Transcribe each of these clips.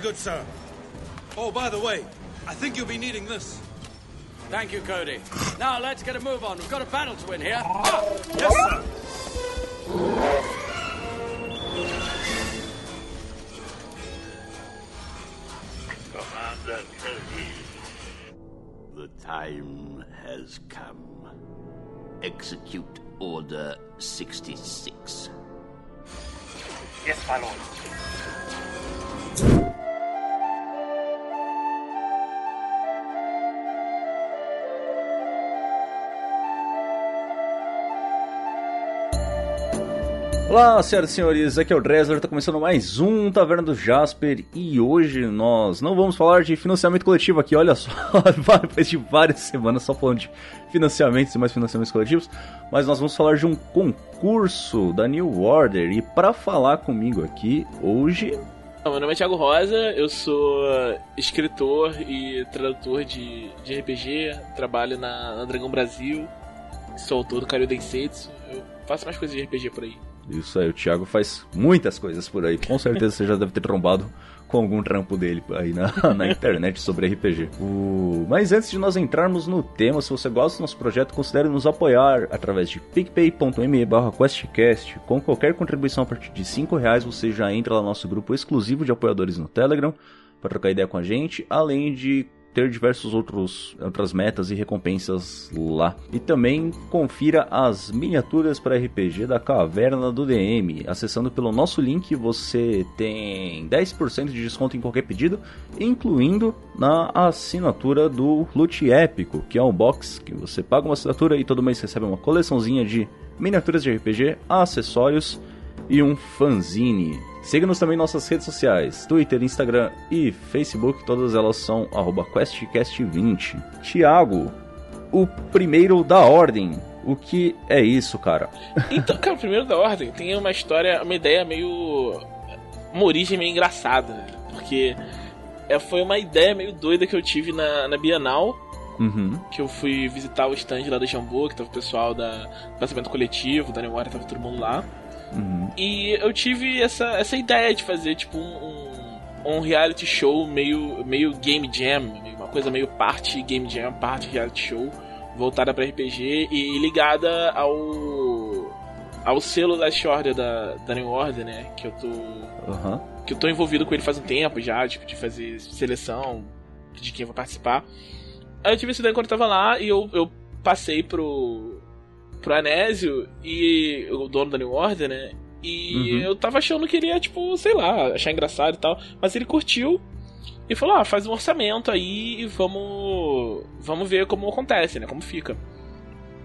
Very good, sir. Oh, by the way, I think you'll be needing this. Thank you, Cody. Now let's get a move on. We've got a battle to win here. Ah, yes, sir. Commander Cody. The time has come. Execute Order 66. Yes, my lord. Olá, senhoras e senhores, aqui é o Dresler, está começando mais um Taverna do Jasper e hoje nós não vamos falar de financiamento coletivo aqui, olha só, depois de várias semanas só falando de financiamentos e mais financiamentos coletivos, mas nós vamos falar de um concurso da New Order e para falar comigo aqui hoje... Meu nome é Thiago Rosa, eu sou escritor e tradutor de, de RPG, trabalho na, na Dragão Brasil, sou autor do Karyu Densetsu, eu faço mais coisas de RPG por aí. Isso aí, o Thiago faz muitas coisas por aí. Com certeza você já deve ter trombado com algum trampo dele aí na, na internet sobre RPG. Mas antes de nós entrarmos no tema, se você gosta do nosso projeto, considere nos apoiar através de picpay.me questcast. Com qualquer contribuição a partir de 5 reais, você já entra lá no nosso grupo exclusivo de apoiadores no Telegram para trocar ideia com a gente, além de ter diversos outros outras metas e recompensas lá. E também confira as miniaturas para RPG da Caverna do DM. Acessando pelo nosso link, você tem 10% de desconto em qualquer pedido, incluindo na assinatura do Loot Épico, que é um box que você paga uma assinatura e todo mês recebe uma coleçãozinha de miniaturas de RPG, acessórios e um fanzine. Siga-nos também em nossas redes sociais, Twitter, Instagram e Facebook, todas elas são QuestCast20. Tiago, o primeiro da ordem. O que é isso, cara? Então, cara, o primeiro da ordem tem uma história, uma ideia meio. uma origem meio engraçada, né? porque é, foi uma ideia meio doida que eu tive na, na Bienal. Uhum. Que eu fui visitar o stand lá da Jambu, que tava o pessoal da pensamento coletivo, da Memória, tava todo mundo lá. Uhum. E eu tive essa, essa ideia de fazer, tipo, um, um, um reality show meio, meio game jam, uma coisa meio parte game jam, parte reality show, voltada para RPG e ligada ao ao selo Last Order da, da New Order, né? Que eu tô. Uhum. Que eu tô envolvido com ele faz um tempo já, tipo, de fazer seleção de quem vai participar. Aí eu tive essa ideia quando eu tava lá e eu, eu passei pro, pro Anésio e o dono da New Order, né? E Uhum. eu tava achando que ele ia, tipo, sei lá, achar engraçado e tal. Mas ele curtiu e falou: ah, faz um orçamento aí e vamos. Vamos ver como acontece, né? Como fica.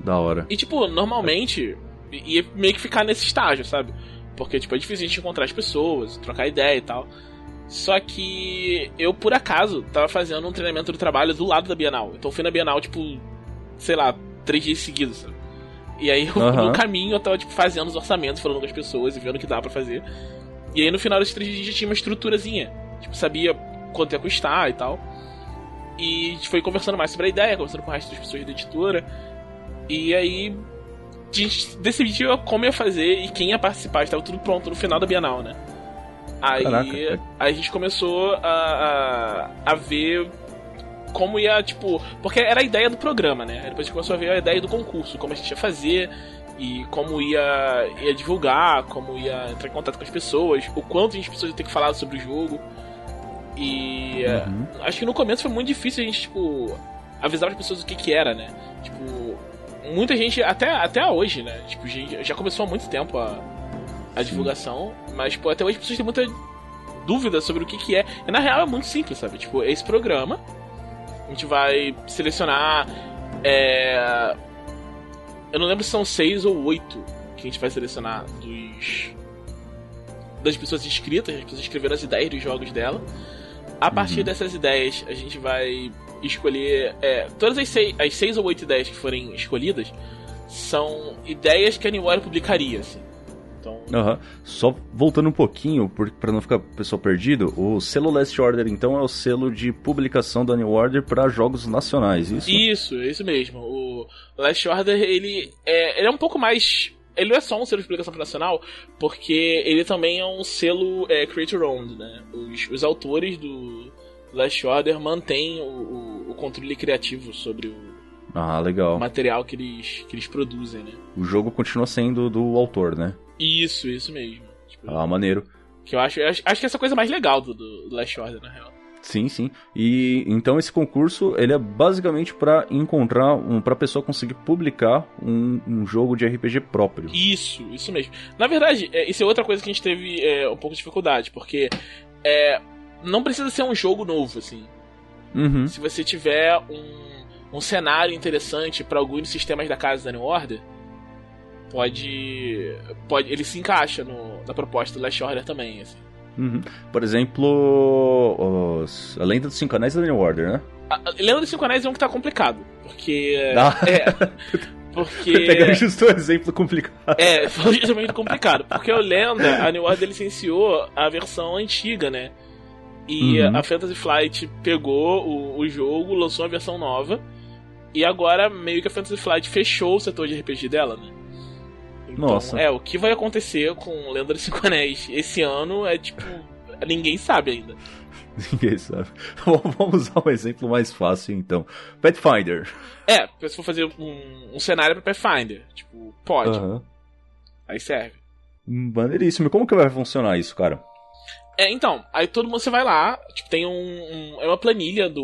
Da hora. E, tipo, normalmente ia meio que ficar nesse estágio, sabe? Porque, tipo, é difícil a gente encontrar as pessoas, trocar ideia e tal. Só que eu, por acaso, tava fazendo um treinamento do trabalho do lado da Bienal. Então eu fui na Bienal, tipo, sei lá, três dias seguidos, sabe? E aí, eu, Aham. no caminho, eu tava, tipo, fazendo os orçamentos, falando com as pessoas e vendo o que dá pra fazer. E aí, no final desses três dias, já tinha uma estruturazinha. Tipo, sabia quanto ia custar e tal. E a gente foi conversando mais sobre a ideia, conversando com o resto das pessoas da editora. E aí, a gente decidiu como ia fazer e quem ia participar. Estava tudo pronto no final da Bienal, né? Aí Caraca. a gente começou a, a, a ver como ia, tipo. Porque era a ideia do programa, né? Depois a gente começou a ver a ideia do concurso, como a gente ia fazer e como ia, ia divulgar, como ia entrar em contato com as pessoas, o quanto a gente precisou ter que falar sobre o jogo. E é, Uhum. acho que no começo foi muito difícil a gente, tipo, avisar as pessoas o que que era, né? Tipo, muita gente, até, até hoje, né? Tipo, gente, já começou há muito tempo a, a divulgação, mas, tipo, até hoje as pessoas têm muita dúvida sobre o que que é. E na real é muito simples, sabe? Tipo, é esse programa, a gente vai selecionar. É... Eu não lembro se são seis ou oito que a gente vai selecionar dos. das pessoas inscritas, as pessoas escreveram as ideias dos jogos dela. A partir dessas ideias, a gente vai escolher. é, todas as seis, as seis ou oito ideias que forem escolhidas são ideias que a New Order publicaria, assim. Então, Aham. Só voltando um pouquinho, pra não ficar o pessoal perdido, o selo Last Order, então, é o selo de publicação da New Order para jogos nacionais, isso? Isso, é isso mesmo. O Last Order, ele é, ele é um pouco mais ele não é só um selo de publicação nacional, porque ele também é um selo é, creator owned, né? Os, os autores do Last Order mantêm o, o, o controle criativo sobre o, Ah, legal. material que eles, que eles produzem, né? O jogo continua sendo do autor, né? Isso, isso mesmo. Tipo, Ah, maneiro. Que eu acho, eu acho, acho que essa é coisa mais legal do, do, Last Order, na real. Sim, sim. E então esse concurso, ele é basicamente pra encontrar um para pessoa conseguir publicar um, um jogo de RPG próprio. Isso, isso mesmo. Na verdade, é, isso é outra coisa que a gente teve é, um pouco de dificuldade, porque é, não precisa ser um jogo novo, assim. Uhum. Se você tiver um, um cenário interessante pra alguns sistemas da casa da New Order, pode. pode ele se encaixa no, na proposta do Last Order também, assim. Uhum. Por exemplo, os... a Lenda dos Cinco Anéis da New Order, né? A, a Lenda dos Cinco Anéis é um que tá complicado, porque. Ah. É. Porque. Pegar justo o exemplo complicado. É, foi justamente complicado. Porque o Lenda, a New Order licenciou a versão antiga, né? E Uhum. a Fantasy Flight pegou o, o jogo, lançou uma versão nova. E agora meio que a Fantasy Flight fechou o setor de RPG dela, né? Então, Nossa. é, o que vai acontecer com Lenda dos Cinco Anéis esse ano é tipo. Ninguém sabe ainda. Ninguém sabe. Vamos usar um exemplo mais fácil, então. Pathfinder. É, se for fazer um, um cenário pra Pathfinder, tipo, pode. Aí serve. Maneiríssimo. E como que vai funcionar isso, cara? É, então, aí todo mundo você vai lá, tipo, tem um, um- É uma planilha do.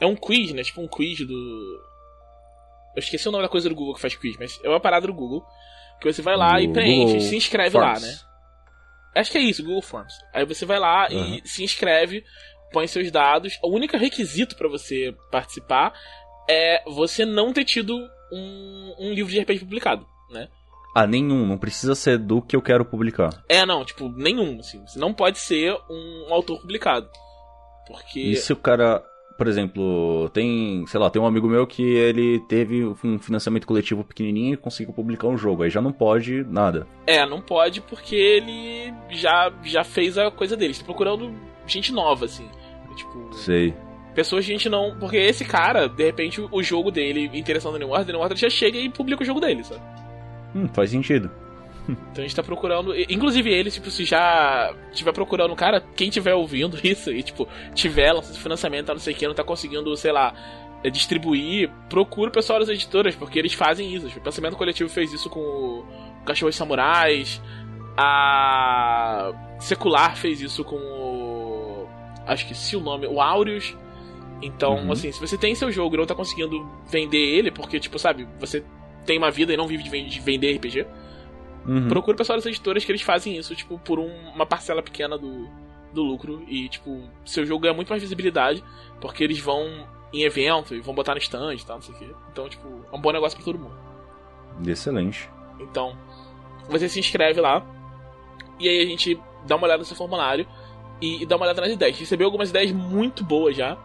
É um quiz, né? Tipo um quiz do. Eu esqueci o nome da coisa do Google que faz quiz, mas é uma parada do Google. Que você vai lá Do e preenche, Google se inscreve Forms. lá, né? Acho que é isso, Google Forms. Aí você vai lá Aham. e se inscreve, põe seus dados. O único requisito pra você participar é você não ter tido um, um livro de RPG publicado, né? Ah, nenhum. Não precisa ser do que eu quero publicar. É, não, tipo, nenhum, assim. Você não pode ser um autor publicado. Porque. E se o cara, por exemplo, tem, sei lá, tem um amigo meu que ele teve um financiamento coletivo pequenininho e conseguiu publicar um jogo. Aí já não pode nada. É, não pode porque ele já, já fez a coisa dele. Está procurando gente nova, assim. Tipo, Sei. pessoas que a gente não. Porque esse cara, de repente, o- o jogo dele, interessando no New Order, New Order já chega e publica o jogo dele, sabe? Hum, faz sentido. Então a gente tá procurando. Inclusive ele, tipo, se já tiver procurando um cara, quem tiver ouvindo isso e, tipo, tiver lançando financiamento, tá não sei o que, não tá conseguindo, sei lá, eh, distribuir, procura o pessoal das editoras, porque eles fazem isso. Tipo, o Pensamento Coletivo fez isso com o Cachorros Samurais, a Secular fez isso com o. Acho que se o nome, o Aureus. Então, Uhum. assim, se você tem seu jogo e não tá conseguindo vender ele, porque, tipo, sabe, você tem uma vida e não vive de de vender RPG, Uhum. Procura o pessoal das editoras que eles fazem isso, tipo, por um- uma parcela pequena do, do lucro. E, tipo, seu jogo ganha muito mais visibilidade, porque eles vão em evento e vão botar no stand e tal, não sei o quê. Então, tipo, é um bom negócio pra todo mundo. Excelente. Então, você se inscreve lá, e aí a gente dá uma olhada no seu formulário e, e dá uma olhada nas ideias. Recebeu algumas ideias muito boas já.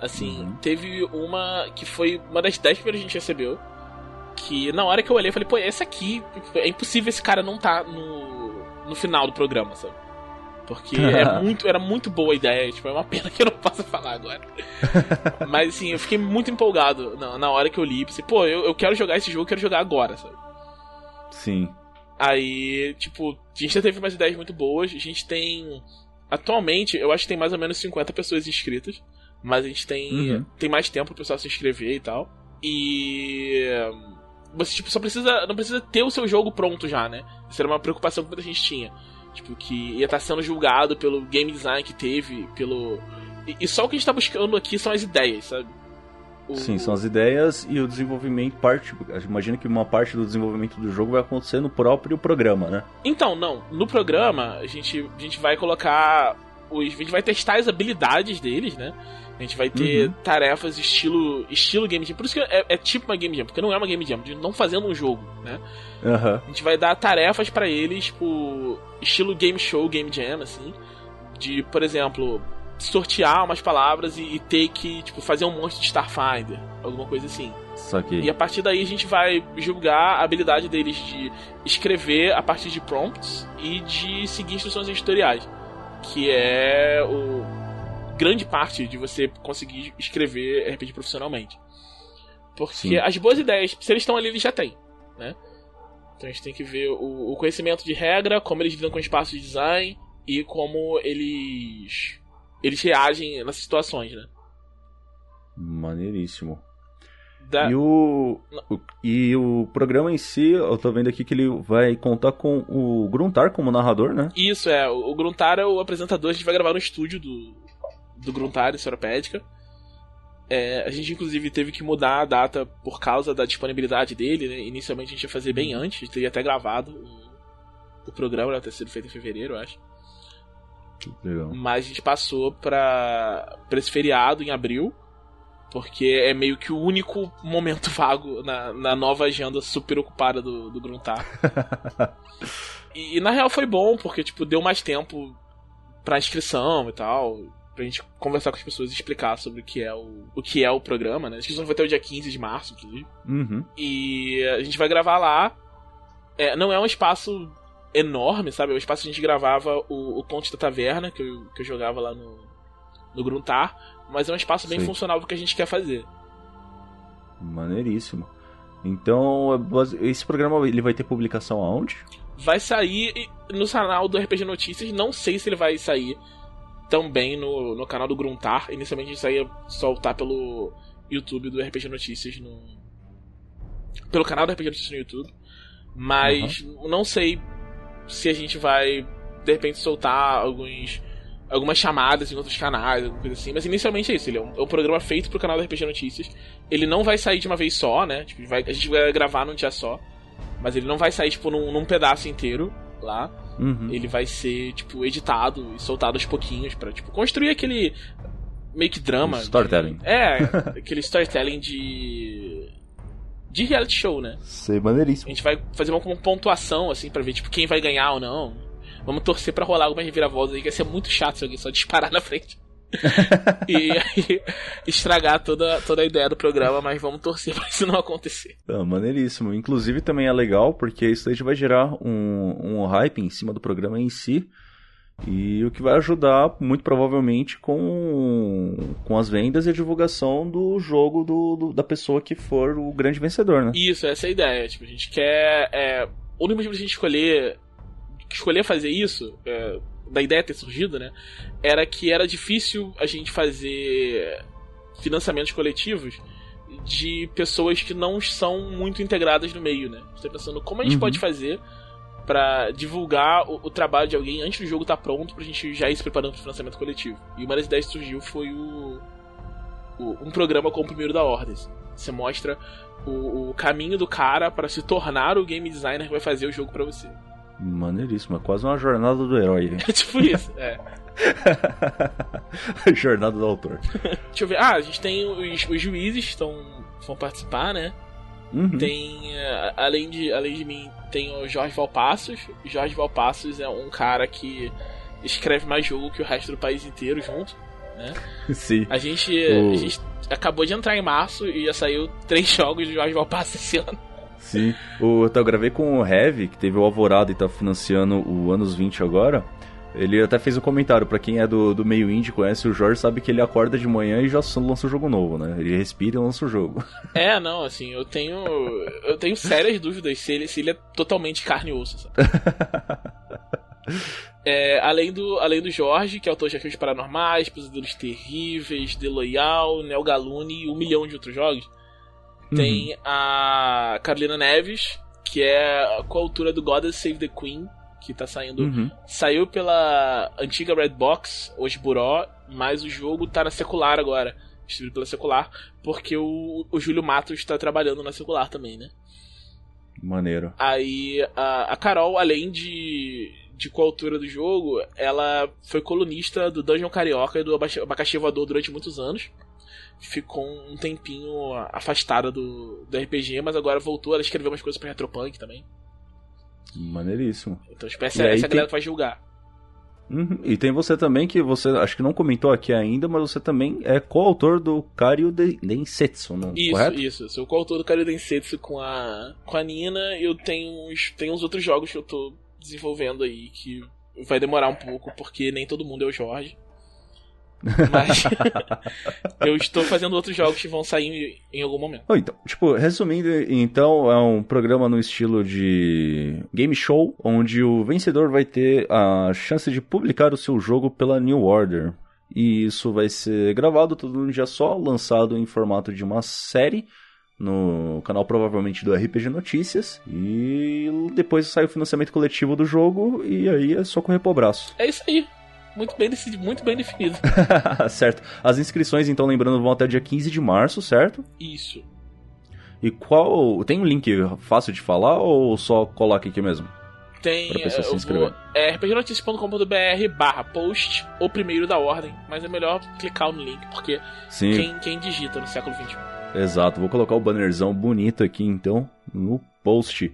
Assim, Uhum. teve uma que foi uma das 10 primeiras que a gente recebeu. Que na hora que eu olhei, eu falei, pô, essa aqui, é impossível esse cara não tá no, no final do programa, sabe? Porque é muito, era muito boa a ideia, tipo, é uma pena que eu não possa falar agora. Mas assim, eu fiquei muito empolgado na, na hora que eu li. Pensei, pô, eu, eu quero jogar esse jogo, eu quero jogar agora, sabe? Sim. Aí, tipo, a gente já teve umas ideias muito boas. A gente tem. Atualmente, eu acho que tem mais ou menos 50 pessoas inscritas. Mas a gente tem, Uhum. tem mais tempo pro pessoal se inscrever e tal. E. Você, tipo, só precisa. Não precisa ter o seu jogo pronto já, né? Isso era uma preocupação que muita gente tinha. Tipo, que ia estar sendo julgado pelo game design que teve, pelo. E, e só o que a gente tá buscando aqui são as ideias, sabe? O- Sim, são as ideias e o desenvolvimento parte. Imagina que uma parte do desenvolvimento do jogo vai acontecer no próprio programa, né? Então, não. No programa, a gente, a gente vai colocar. Os, a gente vai testar as habilidades deles, né? A gente vai ter Uhum. tarefas estilo estilo game jam. Por isso que é, é tipo uma game jam, porque não é uma game jam, de não fazendo um jogo, né? Aham. A gente vai dar tarefas pra eles, tipo, estilo game show, game jam, assim. De, por exemplo, sortear umas palavras e, e ter que, tipo, fazer um monstro de Starfinder. Alguma coisa assim. E a partir daí a gente vai julgar a habilidade deles de escrever a partir de prompts e de seguir instruções editoriais. Que é o grande parte de você conseguir escrever RPG profissionalmente. Porque Sim. as boas ideias, se eles estão ali, eles já têm. Né? Então a gente tem que ver o, o conhecimento de regra, como eles lidam com espaço de design e como eles eles reagem nessas situações, né? Maneiríssimo. Da- E o, o- e o programa em si, eu tô vendo aqui que ele vai contar com o Gruntar como narrador, né? Isso, é. O o Gruntar é o apresentador, a gente vai gravar no estúdio do, do Gruntar, em Soropédica. É, a gente, inclusive, teve que mudar a data por causa da disponibilidade dele, né? Inicialmente a gente ia fazer bem antes, a gente teria até gravado o, o programa, né? ter sido feito em fevereiro, eu acho. Legal. Mas a gente passou pra, pra esse feriado em abril, porque é meio que o único momento vago na, na nova agenda super ocupada do, do Gruntar. e, e, na real foi bom, porque tipo, deu mais tempo pra inscrição e tal, pra gente conversar com as pessoas e explicar sobre o que é o, o, que é o programa, né? A inscrição vai até o dia 15 de março, inclusive. Uhum. E a gente vai gravar lá. É, não é um espaço enorme, sabe? É um espaço que a gente gravava o, o Conte da Taverna, que eu, que eu jogava lá no, no Gruntar. Mas é um espaço bem Sim. funcional que a gente quer fazer. Maneiríssimo. Então, é esse programa ele vai ter publicação aonde? Vai sair no canal do RPG Notícias. Não sei se ele vai sair também no, no canal do Gruntar. Inicialmente a gente saía soltar pelo YouTube do RPG Notícias no. Pelo canal do RPG Notícias no YouTube. Mas não sei se a gente vai, de repente, soltar alguns. Algumas chamadas em outros canais, alguma coisa assim. Mas inicialmente é isso. Ele é um, é um programa feito pro canal do RPG Notícias. Ele não vai sair de uma vez só, né? Tipo, vai- a gente vai gravar num dia só. Mas ele não vai sair, tipo, num, num pedaço inteiro lá. Uhum. Ele vai ser, tipo, editado e soltado aos pouquinhos pra, tipo, construir aquele meio que drama. Storytelling. de- é, aquele storytelling de. de reality show, né? Sei, A maneiríssimo. gente vai fazer uma, uma pontuação, assim, pra ver, tipo, quem vai ganhar ou não. Vamos torcer pra rolar algumas reviravoltas aí, que ia ser muito chato se alguém só disparar na frente. e aí estragar toda, toda a ideia do programa, mas vamos torcer pra isso não acontecer. Ah, maneiríssimo. Inclusive também é legal porque isso aí vai gerar um, um hype em cima do programa em si. E o que vai ajudar, muito provavelmente, com, com as vendas e a divulgação do jogo do, do- da pessoa que for o grande vencedor, né? Isso, essa é a ideia. Tipo, a gente quer. É, o único motivo da gente escolher. Escolher fazer isso, é, da ideia ter surgido, né? Era que era difícil a gente fazer financiamentos coletivos de pessoas que não são muito integradas no meio, né? Gente tá pensando como a gente Uhum. pode fazer pra divulgar o, o trabalho de alguém antes do jogo estar pronto pra gente já ir se preparando pro financiamento coletivo. E uma das ideias que surgiu foi o, o- um programa como o primeiro da ordem. Você mostra o, o caminho do cara para se tornar o game designer que vai fazer o jogo pra você. Maneiríssimo. É quase uma jornada do herói. É tipo isso, é. jornada do autor. Deixa eu ver. Ah, a gente tem os, os juízes que estão, vão participar, né? Uhum. Tem, eh, além de, além de mim, tem o Jorge Valpassos. Jorge Valpassos é um cara que escreve mais jogo que o resto do país inteiro junto. Sim. A gente, O- a gente acabou de entrar em março e já saiu três jogos do Jorge Valpassos esse ano. Sim. O, eu gravei com o Heavy, que teve o Alvorada e tá financiando o Anos 20 agora. Ele até fez um comentário, pra quem é do, do meio indie, conhece o Jorge, sabe que ele acorda de manhã e já lança um jogo novo, né? Ele respira e lança o jogo. É, não, assim, eu tenho. Eu tenho sérias dúvidas se ele, se ele é totalmente carne e osso, sabe? É, além, do, além do Jorge, que é autor de Arquivos Paranormais, Pesadelos Terríveis, The Loyal, Neo Galune e um milhão de outros jogos, tem a Carolina Neves, que é a coautora do Goddess Save the Queen, que tá saindo Uhum. Saiu pela antiga Red Box, hoje Buró, mas o jogo tá na secular agora. Distribuído pela secular, porque o, o Júlio Matos tá trabalhando na secular também, né? Maneiro. Aí a, a Carol, além de, de coautora do jogo, ela foi colunista do Dungeon Carioca e do Abaca- Abacaxi Voador durante muitos anos. Ficou um tempinho afastada do, do RPG, mas agora voltou. Ela escreveu umas coisas pra Retropunk também. Maneiríssimo. Então, tipo, essa, essa é a tem- galera que vai julgar. Uhum. E tem você também, que você acho que não comentou aqui ainda, mas você também é coautor do Kario de Densetsu, não? Isso, correto? isso. Eu sou coautor do Kario Densetsu com a, com a Nina. Eu tenho uns, tenho uns outros jogos que eu tô desenvolvendo aí que vai demorar um pouco, porque nem todo mundo é o Jorge. Mas eu estou fazendo outros jogos que vão sair em algum momento. Oh, então, tipo, resumindo, então é um programa no estilo de game show, onde o vencedor vai ter a chance de publicar o seu jogo pela New Order. E isso vai ser gravado todo um dia só, lançado em formato de uma série no canal provavelmente do RPG Notícias e depois sai o financiamento coletivo do jogo e aí é só correr pro braço. É isso aí. Muito bem, muito bem definido. certo. As inscrições, então, lembrando, vão até dia 15 de março, certo? Isso. E qual. Tem um link fácil de falar ou só coloca aqui mesmo? Tem. Pra pessoa se inscrever. Vou, é rpgnoticia.com.br barra post, o primeiro da ordem. Mas é melhor clicar no link, porque Sim. Quem, quem digita no século XXI. Exato, vou colocar o bannerzão bonito aqui então no post.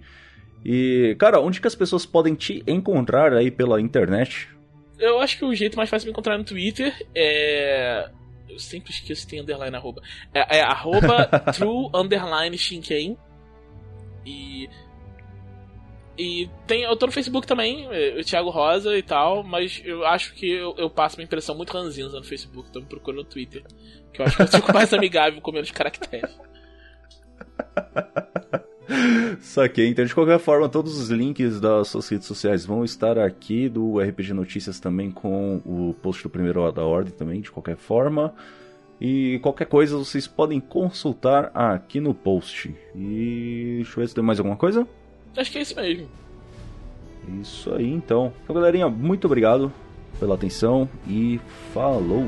E, cara, onde que as pessoas podem te encontrar aí pela internet? Eu acho que o jeito mais fácil de me encontrar no Twitter é. Eu sempre esqueço que tem underline arroba. É, é arroba true underline shinken. E. E tem, eu tô no Facebook também, é, o Thiago Rosa e tal, mas eu acho que eu, eu passo uma impressão muito ranzinza no Facebook, então me procura no Twitter. Que eu acho que eu fico mais amigável com menos caracteres. Saquei. Então, de qualquer forma, todos os links das suas redes sociais vão estar aqui, do RPG Notícias também, com o post do primeiro da ordem também, de qualquer forma. E qualquer coisa vocês podem consultar aqui no post. E deixa eu ver se tem mais alguma coisa. Acho que é isso mesmo. Isso aí então. Então, galerinha, muito obrigado pela atenção e falou!